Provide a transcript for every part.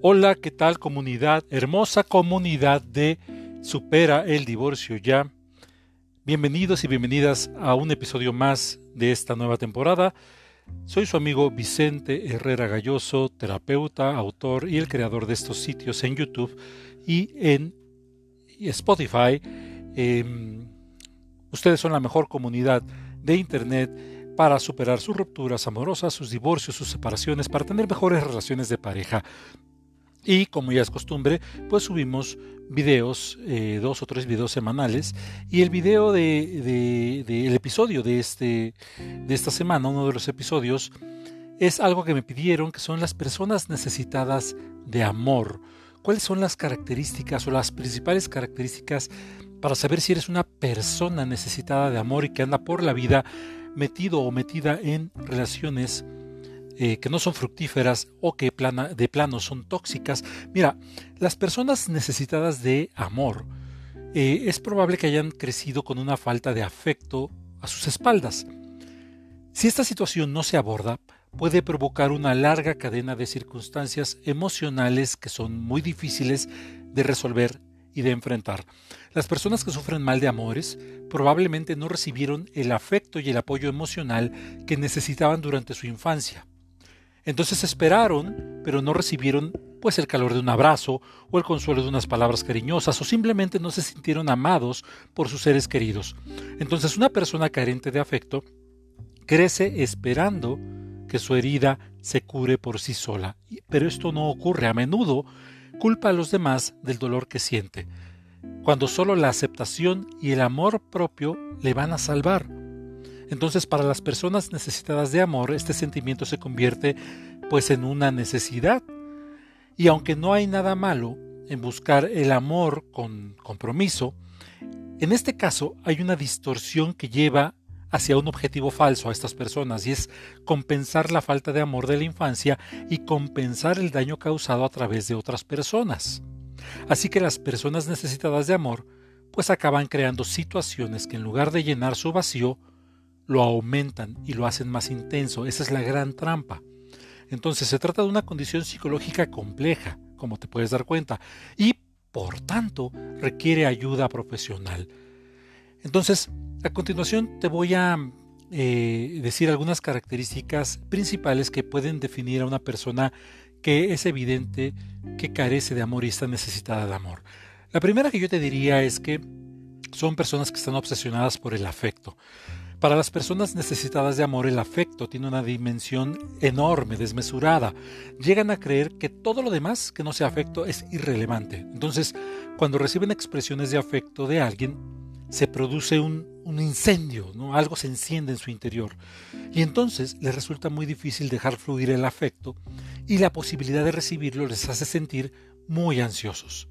Hola, ¿qué tal comunidad? Hermosa comunidad de Supera el Divorcio Ya. Bienvenidos y bienvenidas a un episodio más de esta nueva temporada. Soy su amigo Vicente Herrera Galloso, terapeuta, autor y el creador de estos sitios en YouTube y en Spotify. Em, ustedes son la mejor comunidad de Internet para superar sus rupturas amorosas, sus divorcios, sus separaciones, para tener mejores relaciones de pareja. Y como ya es costumbre, pues subimos videos, eh, dos o tres videos semanales. Y el video de, el episodio de, este, de esta semana, uno de los episodios, es algo que me pidieron, que son las personas necesitadas de amor. ¿Cuáles son las características o las principales características para saber si eres una persona necesitada de amor y que anda por la vida metido o metida en relaciones eh, que no son fructíferas o que de plano son tóxicas. Mira, las personas necesitadas de amor eh, es probable que hayan crecido con una falta de afecto a sus espaldas. Si esta situación no se aborda, puede provocar una larga cadena de circunstancias emocionales que son muy difíciles de resolver y de enfrentar. Las personas que sufren mal de amores probablemente no recibieron el afecto y el apoyo emocional que necesitaban durante su infancia. Entonces esperaron, pero no recibieron pues el calor de un abrazo o el consuelo de unas palabras cariñosas o simplemente no se sintieron amados por sus seres queridos. Entonces una persona carente de afecto crece esperando que su herida se cure por sí sola, pero esto no ocurre a menudo, culpa a los demás del dolor que siente, cuando solo la aceptación y el amor propio le van a salvar. Entonces para las personas necesitadas de amor, este sentimiento se convierte pues en una necesidad. Y aunque no hay nada malo en buscar el amor con compromiso, en este caso hay una distorsión que lleva hacia un objetivo falso a estas personas y es compensar la falta de amor de la infancia y compensar el daño causado a través de otras personas. Así que las personas necesitadas de amor pues acaban creando situaciones que en lugar de llenar su vacío, lo aumentan y lo hacen más intenso. Esa es la gran trampa. Entonces se trata de una condición psicológica compleja, como te puedes dar cuenta, y por tanto requiere ayuda profesional. Entonces, a continuación te voy a eh, decir algunas características principales que pueden definir a una persona que es evidente que carece de amor y está necesitada de amor. La primera que yo te diría es que son personas que están obsesionadas por el afecto. Para las personas necesitadas de amor, el afecto tiene una dimensión enorme, desmesurada. Llegan a creer que todo lo demás que no sea afecto es irrelevante. Entonces, cuando reciben expresiones de afecto de alguien, se produce un, incendio, ¿no? algo se enciende en su interior. Y entonces les resulta muy difícil dejar fluir el afecto y la posibilidad de recibirlo les hace sentir muy ansiosos.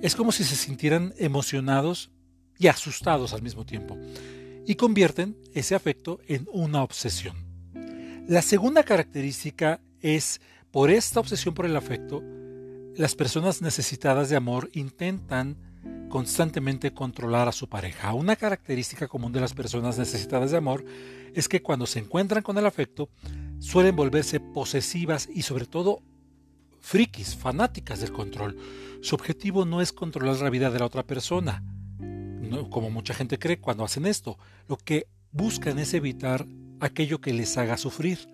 Es como si se sintieran emocionados y asustados al mismo tiempo y convierten ese afecto en una obsesión. La segunda característica es, por esta obsesión por el afecto, las personas necesitadas de amor intentan constantemente controlar a su pareja. Una característica común de las personas necesitadas de amor es que cuando se encuentran con el afecto suelen volverse posesivas y sobre todo frikis, fanáticas del control. Su objetivo no es controlar la vida de la otra persona, como mucha gente cree cuando hacen esto. Lo que buscan es evitar aquello que les haga sufrir.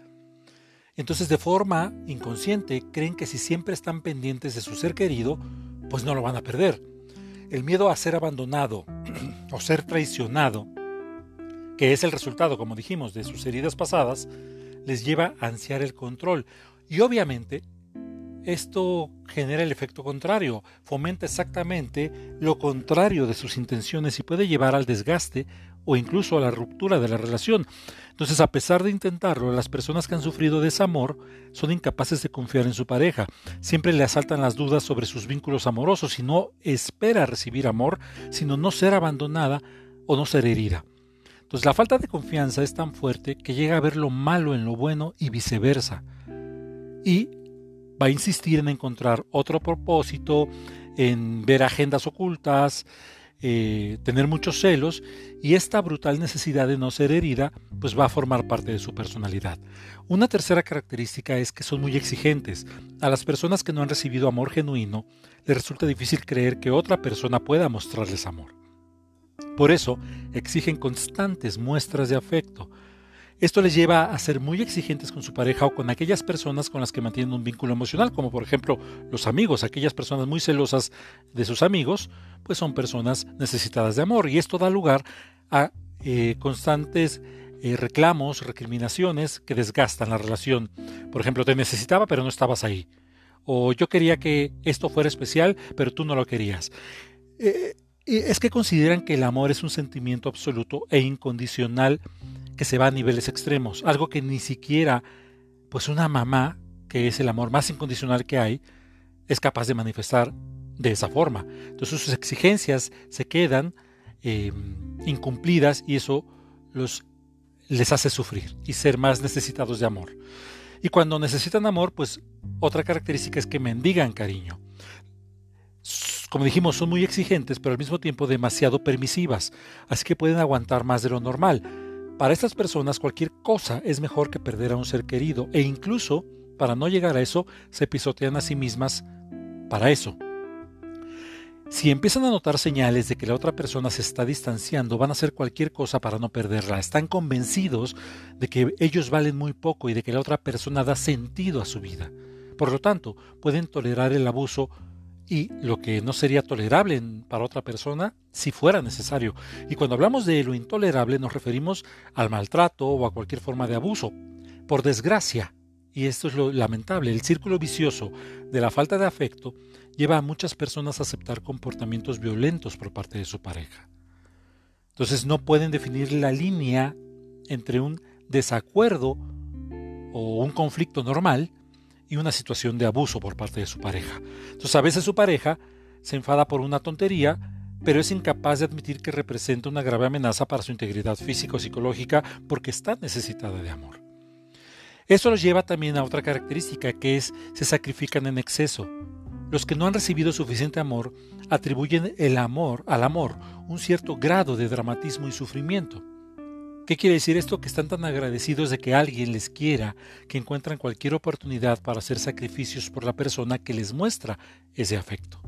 Entonces de forma inconsciente creen que si siempre están pendientes de su ser querido, pues no lo van a perder. El miedo a ser abandonado o ser traicionado, que es el resultado, como dijimos, de sus heridas pasadas, les lleva a ansiar el control. Y obviamente esto genera el efecto contrario, fomenta exactamente lo contrario de sus intenciones y puede llevar al desgaste o incluso a la ruptura de la relación. Entonces, a pesar de intentarlo, las personas que han sufrido desamor son incapaces de confiar en su pareja. Siempre le asaltan las dudas sobre sus vínculos amorosos y no espera recibir amor, sino no ser abandonada o no ser herida. Entonces, la falta de confianza es tan fuerte que llega a ver lo malo en lo bueno y viceversa. Y va a insistir en encontrar otro propósito, en ver agendas ocultas, eh, tener muchos celos y esta brutal necesidad de no ser herida pues va a formar parte de su personalidad. Una tercera característica es que son muy exigentes. A las personas que no han recibido amor genuino les resulta difícil creer que otra persona pueda mostrarles amor. Por eso exigen constantes muestras de afecto. Esto les lleva a ser muy exigentes con su pareja o con aquellas personas con las que mantienen un vínculo emocional, como por ejemplo los amigos, aquellas personas muy celosas de sus amigos, pues son personas necesitadas de amor y esto da lugar a eh, constantes eh, reclamos, recriminaciones que desgastan la relación. Por ejemplo, te necesitaba pero no estabas ahí. O yo quería que esto fuera especial pero tú no lo querías. Eh, es que consideran que el amor es un sentimiento absoluto e incondicional que se va a niveles extremos, algo que ni siquiera pues una mamá, que es el amor más incondicional que hay, es capaz de manifestar de esa forma. Entonces sus exigencias se quedan em, incumplidas y eso los, les hace sufrir y ser más necesitados de amor. Y cuando necesitan amor, pues otra característica es que mendigan cariño como dijimos, son muy exigentes, pero al mismo tiempo demasiado permisivas, así que pueden aguantar más de lo normal. Para estas personas cualquier cosa es mejor que perder a un ser querido, e incluso, para no llegar a eso, se pisotean a sí mismas para eso. Si empiezan a notar señales de que la otra persona se está distanciando, van a hacer cualquier cosa para no perderla. Están convencidos de que ellos valen muy poco y de que la otra persona da sentido a su vida. Por lo tanto, pueden tolerar el abuso y lo que no sería tolerable para otra persona si fuera necesario. Y cuando hablamos de lo intolerable nos referimos al maltrato o a cualquier forma de abuso. Por desgracia, y esto es lo lamentable, el círculo vicioso de la falta de afecto lleva a muchas personas a aceptar comportamientos violentos por parte de su pareja. Entonces no pueden definir la línea entre un desacuerdo o un conflicto normal y una situación de abuso por parte de su pareja. Entonces a veces su pareja se enfada por una tontería, pero es incapaz de admitir que representa una grave amenaza para su integridad física o psicológica porque está necesitada de amor. Esto los lleva también a otra característica que es se sacrifican en exceso. Los que no han recibido suficiente amor atribuyen el amor al amor un cierto grado de dramatismo y sufrimiento. ¿Qué quiere decir esto? Que están tan agradecidos de que alguien les quiera que encuentran cualquier oportunidad para hacer sacrificios por la persona que les muestra ese afecto.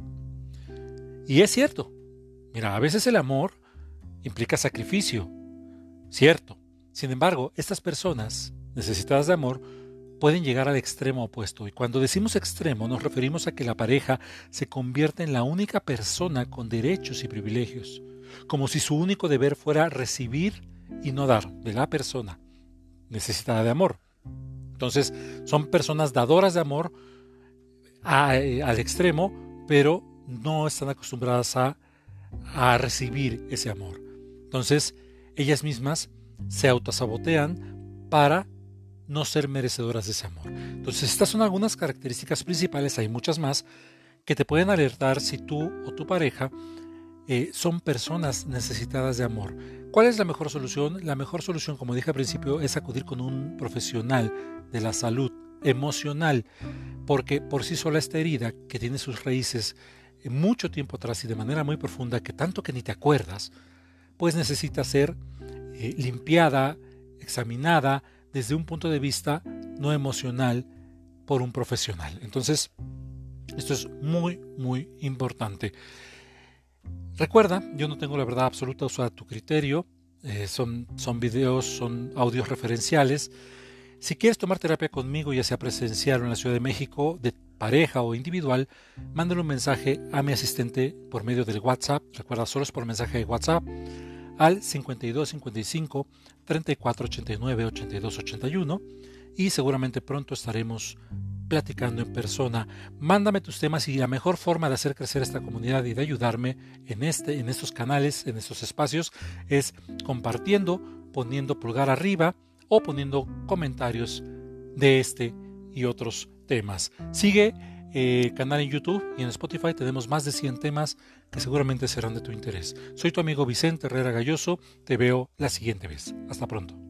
Y es cierto. Mira, a veces el amor implica sacrificio. Cierto. Sin embargo, estas personas necesitadas de amor pueden llegar al extremo opuesto. Y cuando decimos extremo nos referimos a que la pareja se convierte en la única persona con derechos y privilegios, como si su único deber fuera recibir y no dar de la persona necesitada de amor. Entonces, son personas dadoras de amor eh, al extremo, pero no están acostumbradas a, a recibir ese amor. Entonces, ellas mismas se autosabotean para no ser merecedoras de ese amor. Entonces, estas son algunas características principales, hay muchas más, que te pueden alertar si tú o tu pareja eh, son personas necesitadas de amor. ¿Cuál es la mejor solución? La mejor solución, como dije al principio, es acudir con un profesional de la salud emocional, porque por sí sola esta herida, que tiene sus raíces mucho tiempo atrás y de manera muy profunda, que tanto que ni te acuerdas, pues necesita ser eh, limpiada, examinada desde un punto de vista no emocional por un profesional. Entonces, esto es muy, muy importante. Recuerda, yo no tengo la verdad absoluta, usa tu criterio, eh, son, son videos, son audios referenciales. Si quieres tomar terapia conmigo, ya sea presencial o en la Ciudad de México, de pareja o individual, mándale un mensaje a mi asistente por medio del WhatsApp. Recuerda, solo es por mensaje de WhatsApp al 5255 3489 8281 y seguramente pronto estaremos platicando en persona. Mándame tus temas y la mejor forma de hacer crecer esta comunidad y de ayudarme en, este, en estos canales, en estos espacios, es compartiendo, poniendo pulgar arriba o poniendo comentarios de este y otros temas. Sigue eh, el canal en YouTube y en Spotify tenemos más de 100 temas que seguramente serán de tu interés. Soy tu amigo Vicente Herrera Galloso, te veo la siguiente vez. Hasta pronto.